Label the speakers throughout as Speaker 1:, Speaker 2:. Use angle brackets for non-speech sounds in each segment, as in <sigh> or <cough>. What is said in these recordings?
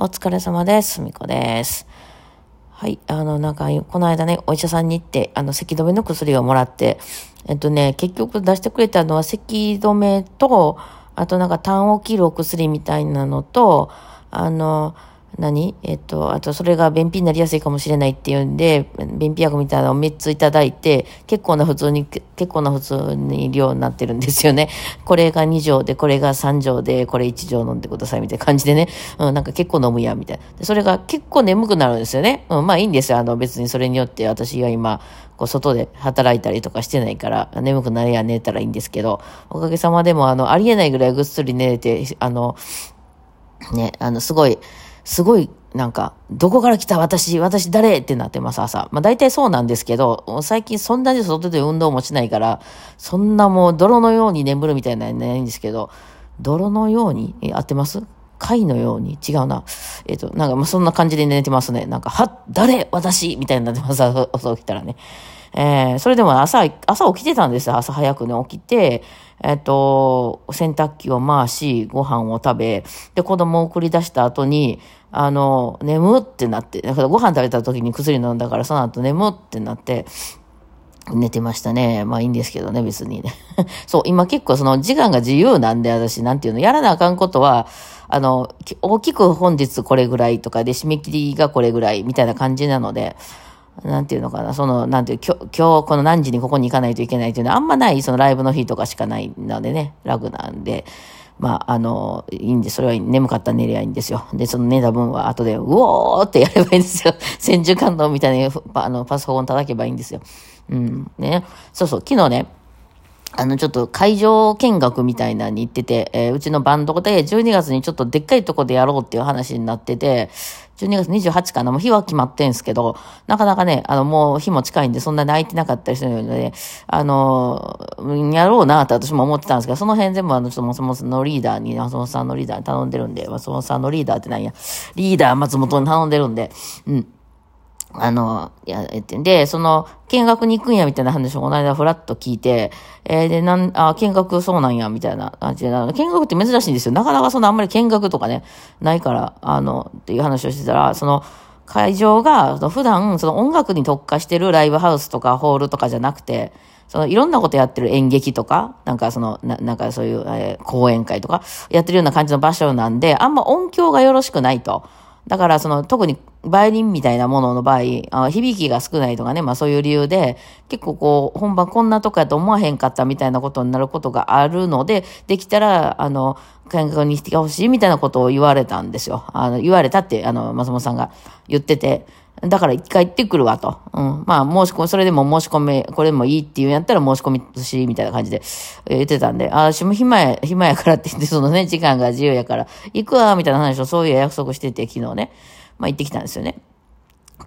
Speaker 1: お疲れ様です。すみこです。はい。あの、なんか、この間ね、お医者さんに行って、あの、咳止めの薬をもらって、えっとね、結局出してくれたのは咳止めと、あとなんか、痰を切るお薬みたいなのと、あの、何？えっと、あとそれが便秘になりやすいかもしれないっていうんで、便秘薬みたいなのを3ついただいて、結構な普通に、結構な普通に量になってるんですよね。<laughs> これが2錠で、これが3錠で、これ1錠飲んでくださいみたいな感じでね。うん、なんか結構飲むや、みたいな。それが結構眠くなるんですよね。うん、まあいいんですよ。あの別にそれによって私が今、こう外で働いたりとかしてないから、眠くなりや寝たらいいんですけど、おかげさまでもあの、ありえないぐらいぐっすり寝れて、あの、ね、あの、すごい、すごい、なんか、どこから来た私、私誰ってなってます、朝。まあ大体そうなんですけど、最近そんなに外で運動もしないから、そんなもう泥のように眠るみたいなのないんですけど、泥のように、え、合ってます？貝のように？違うな。えっ、と、なんかまあそんな感じで寝てますね。なんか、は、誰？私？みたいになってます、朝起きたらね。えー、それでも朝、朝起きてたんですよ。朝早くね、起きて、えっ、と、洗濯機を回し、ご飯を食べ、で、子供を送り出した後に、あの、眠ってなって、だからご飯食べた時に薬飲んだから、その後眠ってなって、寝てましたね。まあいいんですけどね、別にね。<laughs> そう、今結構その時間が自由なんで、私、なんていうの、やらなあかんことは、あの、大きく本日これぐらいとかで、締め切りがこれぐらいみたいな感じなので、なんていうのかな、その、なんていう、今日、今日この何時にここに行かないといけないっていうのはあんまない、そのライブの日とかしかないのでね、楽なんで、まあ、あの、いいんで、それは眠かった寝りゃいいんですよ。で、その寝た分は後で、うおーってやればいいんですよ。<laughs> 千住感動みたいなあのパソコン叩けばいいんですよ。うん。ね。そうそう、昨日ね、あの、ちょっと会場見学みたいなに行ってて、えーうちのバンドで12月にちょっとでっかいとこでやろうっていう話になってて、12月28かな、もう日は決まってんすけど、なかなかね、あの、もう日も近いんで、そんなに空いてなかったりするので、あの、やろうなって私も思ってたんですけど、その辺全部あの、ちょっと松本さんのリーダーに、松本さんのリーダーに頼んでるんで、松本さんのリーダーってなんや、リーダー松本に頼んでるんで、うん。あの、や、えっと、で、その、見学に行くんや、みたいな話をこの間ふらっと聞いて、えーで、なん、あ、見学そうなんや、みたいな感じで、見学って珍しいんですよ。なかなかそんなあんまり見学とかね、ないから、あの、っていう話をしてたら、その、会場が、その普段、その音楽に特化してるライブハウスとかホールとかじゃなくて、そのいろんなことやってる演劇とか、なんかその、ななんかそういう、えー講演会とか、やってるような感じの場所なんで、あんま音響がよろしくないと。だから、その、特に、バイオリンみたいなものの場合、あ響きが少ないとかね、まあそういう理由で、結構こう、本番こんなとこやと思わへんかったみたいなことになることがあるので、できたら、あの、感覚にしてほしいみたいなことを言われたんですよ。あの、言われたって、あの、松本さんが言ってて、だから一回行ってくるわと。うん。まあ、申し込み、それでも申し込み、これでもいいっていうんやったら申し込みし、みたいな感じで言ってたんで、あ、私も暇や、暇やからって言って、そのね、時間が自由やから、行くわ、みたいな話をそういう約束してて、昨日ね、まあ行ってきたんですよね。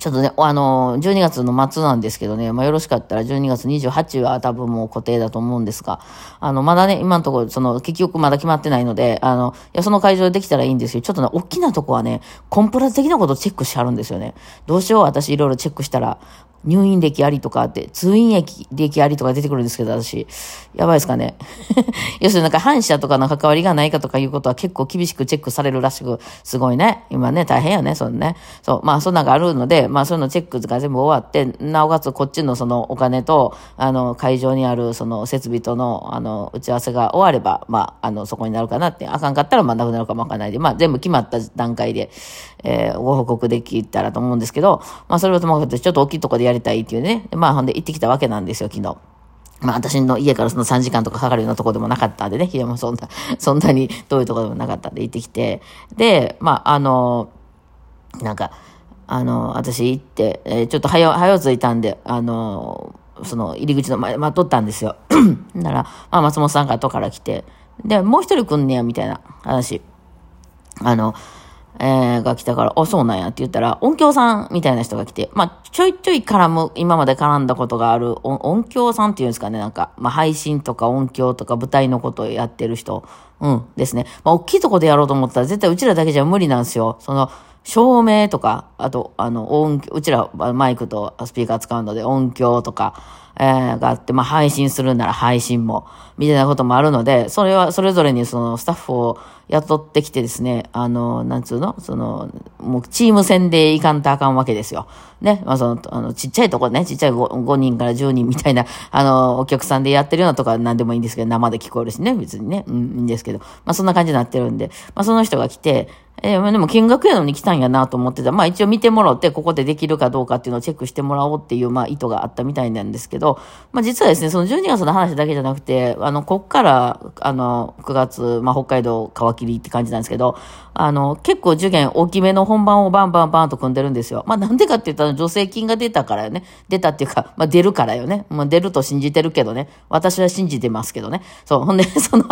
Speaker 1: ちょっとね、あの、12月の末なんですけどね、まあよろしかったら12月28は多分もう固定だと思うんですが、あの、まだね、今のところ、その、結局まだ決まってないので、あの、いや、その会場でできたらいいんですけど、ちょっとね、大きなとこはね、コンプラ的なことをチェックしてはるんですよね。どうしよう、私いろいろチェックしたら、入院歴ありとかって、通院歴ありとか出てくるんですけど、私、やばいですかね。<laughs> 要するになんか反社とかの関わりがないかとかいうことは結構厳しくチェックされるらしく、すごいね。今ね、大変やね、そのね。そう、まあそんなんがあるので、まあそういうのチェックが全部終わって、なおかつこっちのそのお金と、あの、会場にあるその設備との、あの、打ち合わせが終われば、まあ、あの、そこになるかなって、あかんかったらまあなくなるかもわかんないで、まあ全部決まった段階で、えーご報告できたらと思うんですけど、まあそれはともかくちょっと大きいとこでややりたいっていうね。まあほんで行ってきたわけなんですよ、昨日。まあ私の家からその3時間とかかかるようなとこでもなかったんでね、いやもそんな、<laughs> そんなに遠いとこでもなかったんで行ってきて、で、まああの、なんか、あの、私行って、えーちょっと早、早着いたんで、あの、その入り口の前待っとったんですよ。<clears throat> なら、まあ松本さんが後から来て、で、もう一人来んねや、みたいな話。あの、えーが来たから、あ、そうなんやって言ったら、音響さんみたいな人が来て、まあ、ちょいちょい絡む、今まで絡んだことがある音響さんっていうんですかね、なんか、まあ、配信とか音響とか舞台のことをやってる人、うん、ですね。まあ、大きいとこでやろうと思ったら、絶対うちらだけじゃ無理なんですよ。その、照明とか、あと、あの、音、うちらマイクとスピーカー使うので音響とか、えー、があって、まあ、配信するなら配信も、みたいなこともあるので、それは、それぞれにそのスタッフを雇ってきてですね、あの、なんつうの？その、もうチーム戦でいかんとあかんわけですよ。ね。まあ、その、あの、ちっちゃいとこね、ちっちゃい 5, 5人から10人みたいな、<laughs> あの、お客さんでやってるようなとか何でもいいんですけど、生で聞こえるしね、別にね、うん、いいんですけど、まあ、そんな感じになってるんで、まあ、その人が来て、えー、でも見学やのに来たんやなと思ってた。まあ一応見てもらって、ここでできるかどうかっていうのをチェックしてもらおうっていう、まあ意図があったみたいなんですけど、まあ実はですね、その12月の話だけじゃなくて、あの、こっから、あの、9月、まあ北海道皮切りって感じなんですけど、あの、結構受験大きめの本番をバンバンバンと組んでるんですよ。まあなんでかって言ったら助成金が出たからよね。出たっていうか、まあ出るからよね。まあ出ると信じてるけどね。私は信じてますけどね。そう。ほんで、その、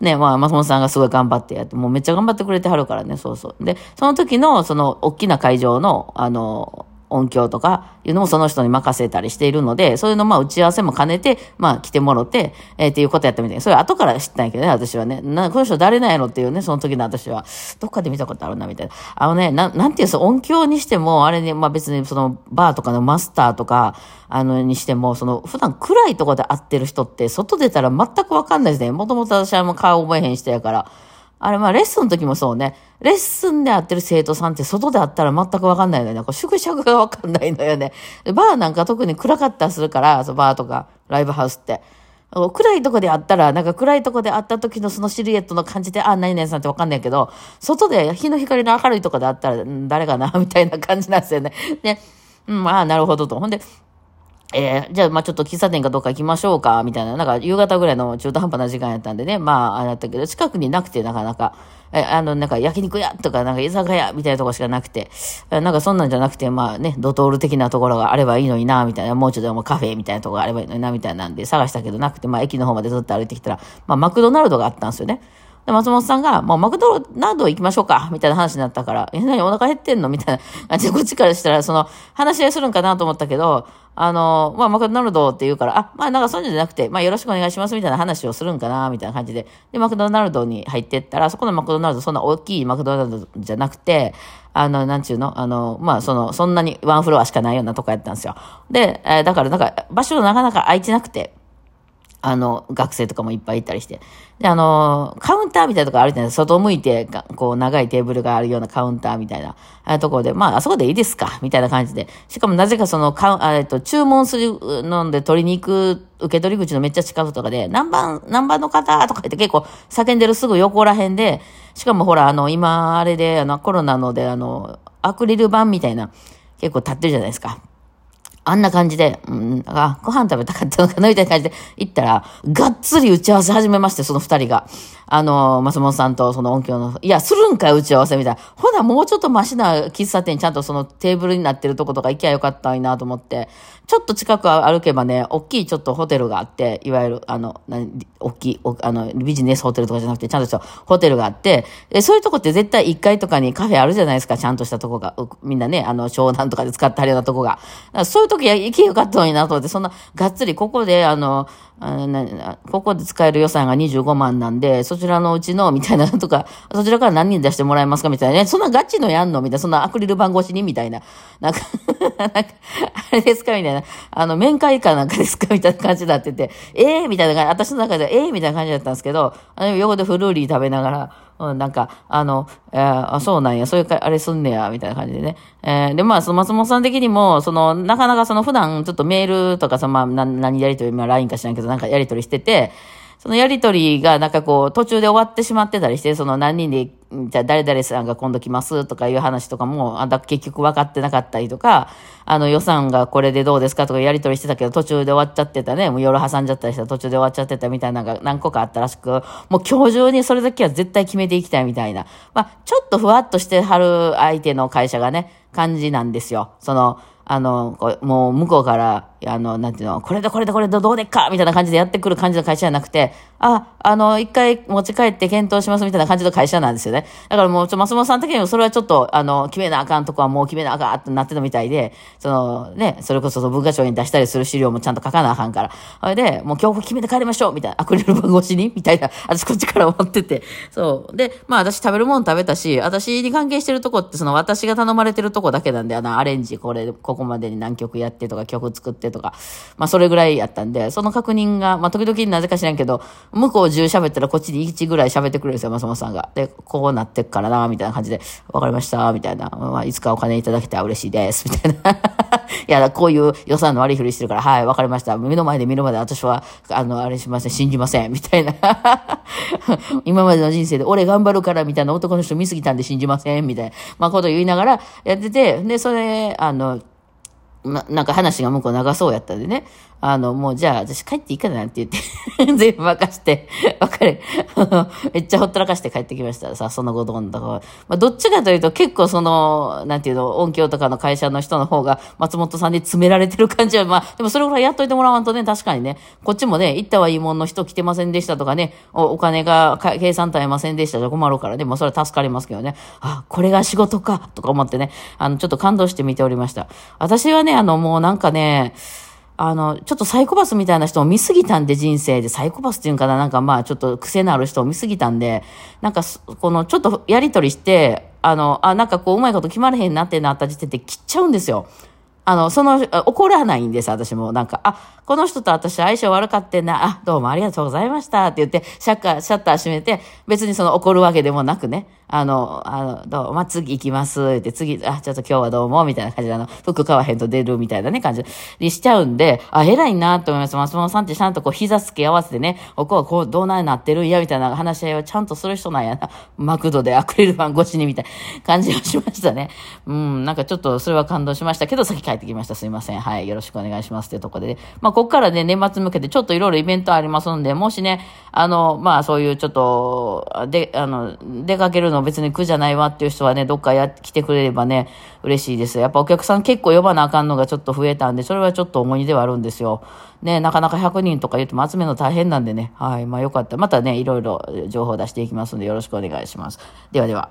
Speaker 1: ね、まあ松本さんがすごい頑張ってやって、もうめっちゃ頑張ってくれてはるからね。そうそう。で、その時の、その、大きな会場の、あの、音響とかいうのもその人に任せたりしているので、そういうのまあ打ち合わせも兼ねて、まあ来てもろて、えー、っていうことやったみたいな。それ後から知ったんやけどね、私はね。な、この人誰なんやろっていうね、その時の私は。どっかで見たことあるな、みたいな。あのね、ななんていうそ音響にしても、あれね、まあ別にそのバーとかのマスターとか、あの、にしても、その、普段暗いとこで会ってる人って、外出たら全くわかんないですね。もともと私はもう顔覚えへん人やから。あれ、まあ、レッスンの時もそうね。レッスンで会ってる生徒さんって外で会ったら全くわかんないのよね。こう縮尺がわかんないのよね。バーなんか特に暗かったりするから、そバーとか、ライブハウスって。暗いとこで会ったら、なんか暗いとこで会った時のそのシルエットの感じで、あ、何々さんってわかんないけど、外で日の光の明るいとこで会ったら、誰かなみたいな感じなんですよね。で、うん、まあ、なるほどと。ほんで、えー、じゃあ、まあちょっと喫茶店かどっか行きましょうか、みたいな。なんか、夕方ぐらいの中途半端な時間やったんでね。まあ、あれだったけど、近くになくて、なかなか。え、あの、なんか、焼肉屋とか、なんか、居酒屋みたいなとこしかなくて。なんか、そんなんじゃなくて、まあね、ドトール的なところがあればいいのにな、みたいな。もうちょっともうカフェみたいなとこがあればいいのにな、みたいなんで、探したけどなくて、まあ、駅の方までずっと歩いてきたら、まあ、マクドナルドがあったんですよね。で、松本さんが、もうマクドナルド行きましょうかみたいな話になったから、え、何お腹減ってんの？みたいな感じで、こっちからしたら、その、話し合いするんかなと思ったけど、あの、まあ、マクドナルドって言うから、あ、まあ、なんかそういうんじゃなくて、まあ、よろしくお願いしますみたいな話をするんかなみたいな感じで。で、マクドナルドに入ってったら、そこのマクドナルド、そんな大きいマクドナルドじゃなくて、あの、なんちゅうの？あの、まあ、その、そんなにワンフロアしかないようなとこやったんですよ。で、えー、だから、なんか、場所なかなか空いてなくて、あの、学生とかもいっぱいいたりして。で、あの、カウンターみたいなとこあるじゃないですか。外向いて、こう、長いテーブルがあるようなカウンターみたいな、あところで、まあ、あそこでいいですかみたいな感じで。しかも、なぜかその、かえっと、注文するので取りに行く、受け取り口のめっちゃ近くとかで、何番、何番の方とか言って結構叫んでるすぐ横ら辺で、しかもほら、あの、今、あれで、あの、コロナので、あの、アクリル板みたいな、結構立ってるじゃないですか。あんな感じで、うん、あ、ご飯食べたかったのかなみたいな感じで行ったら、がっつり打ち合わせ始めまして、その二人が。あの、松本さんとその音響の、いや、するんかい打ち合わせみたいな。ほな、もうちょっとマシな喫茶店ちゃんとそのテーブルになってるとことか行きゃよかったんなと思って、ちょっと近く歩けばね、大きいちょっとホテルがあって、いわゆる、あの、大きい、あの、ビジネスホテルとかじゃなくて、ちゃんとしたホテルがあって、えそういうとこって絶対1階とかにカフェあるじゃないですか、ちゃんとしたとこが。みんなね、あの、湘南とかで使ってあるようなとこが。そういう時は行けよかったのになと思って、そんな、がっつりここで、あの、あなここで使える予算が25万なんで、そちらのうちの、みたいなとか、<laughs> そちらから何人出してもらえますかみたいなね。そんなガチのやんのみたいな。そんなアクリル板越しにみたいな。なんか <laughs> なんか、あれですかみたいな。あの、面会かなんかですかみたいな感じになってて、ええー、みたいな感じ、私の中ではええー、みたいな感じだったんですけど、あの、横でフルーリー食べながら、うん、なんか、あの、えー、あ、そうなんや、そういうか、あれすんねや、みたいな感じでね。えー、で、まあ、その松本さん的にも、その、なかなかその普段ちょっとメールとかさ、まあ、な何やりとり、まあ、LINE か知らんけど、なんかやりとりしてて、そのやりとりがなんかこう途中で終わってしまってたりして、その何人で、じゃあ誰々さんが今度来ますとかいう話とかも、あんた結局分かってなかったりとか、あの予算がこれでどうですかとかやりとりしてたけど途中で終わっちゃってたね、もう夜挟んじゃったりしたら途中で終わっちゃってたみたいなのが何個かあったらしく、もう今日中にそれだけは絶対決めていきたいみたいな。まあちょっとふわっとしてはる相手の会社がね、感じなんですよ。その、あの、もう向こうから、あの、なんていうの、これだこれだこれだどうでっかみたいな感じでやってくる感じの会社じゃなくて、あ、あの、一回持ち帰って検討しますみたいな感じの会社なんですよね。だからもう、ちょ、松本さん的にもそれはちょっと、あの、決めなあかんとこはもう決めなあかんってなってたみたいで、その、ね、それこそそ文化庁に出したりする資料もちゃんと書かなあかんから。それで、もう今日決めて帰りましょうみたいな、アクリル板越しにみたいな、<laughs> 私こっちから思ってて。そう。で、まあ私食べるもん食べたし、私に関係してるとこってその私が頼まれてるとこだけなんで、あの、アレンジこれ、ここまでに何曲やってとか曲作ってとか、まあそれぐらいやったんで、その確認が、まあ時々なぜか知らんけど、向こう10喋ったらこっちに1ぐらい喋ってくれるんですよ、松本さんが。で、こうなってっからな、みたいな感じで、わかりました、みたいな。まあいつかお金いただけたら嬉しいです、みたいな。<laughs> いや、こういう予算の割り振りしてるから、はい、わかりました。目の前で見るまで私は、あの、あれしません、信じません、みたいな。<laughs> 今までの人生で俺頑張るから、みたいな男の人見すぎたんで信じません、みたいな。まあこと言いながらやってて、で、それ、あの、ま、なんか話が向こう長そうやったんでね。あの、もうじゃあ私帰っていいかなって言って <laughs> 全部任して、わかる。<laughs> めっちゃほったらかして帰ってきましたさ、その後どんだか。まあ、どっちかというと結構その、なんていうの、音響とかの会社の人の方が松本さんに詰められてる感じは、まあ、でもそれぐらいやっといてもらわんとね、確かにね、こっちもね、行ったはいいもんの人来てませんでしたとかね、おお金が計算耐えませんでしたじゃ困るからね、もそれは助かりますけどね。あ、これが仕事か、とか思ってね、あの、ちょっと感動して見ておりました。私はね、あの、もうなんかね、あの、ちょっとサイコパスみたいな人を見すぎたんで、人生で。サイコパスっていうんかな、なんかまあ、ちょっと癖のある人を見すぎたんで、なんか、この、ちょっとやりとりして、あの、あ、なんかこう、うまいこと決まれへんなってなった時点で切っちゃうんですよ。あの、その、怒らないんです、私も。なんか、あ、この人と私相性悪かってんな、あ、どうもありがとうございました、って言って、シャッカー、シャッター閉めて、別にその怒るわけでもなくね、あの、あの、どうまあ、次行きます、って、次、あ、ちょっと今日はどうも、みたいな感じで、あの、服買わへんと出るみたいなね、感じにしちゃうんで、あ、偉いなと思います。松本さんってちゃんとこう、膝つけ合わせてね、ここはこう、どうなになってるんや、みたいな話し合いをちゃんとする人なんやな。<laughs> マクドでアクリル板越しに、みたいな感じがしましたね。うん、なんかちょっとそれは感動しましたけど、先帰ってきました。すいません。はい。よろしくお願いしますっていうところで、ね、まあ、ここからね、年末向けてちょっといろいろイベントありますんで、もしね、あの、まあ、そういうちょっと、で、あの、出かけるの別に苦じゃないわっていう人はね、どっかやってきてくれればね、嬉しいです。やっぱお客さん結構呼ばなあかんのがちょっと増えたんで、それはちょっと重荷ではあるんですよ。ね、なかなか100人とか言っても集めるの大変なんでね。はい。まあ、よかった。またね、いろいろ情報を出していきますんで、よろしくお願いします。ではでは。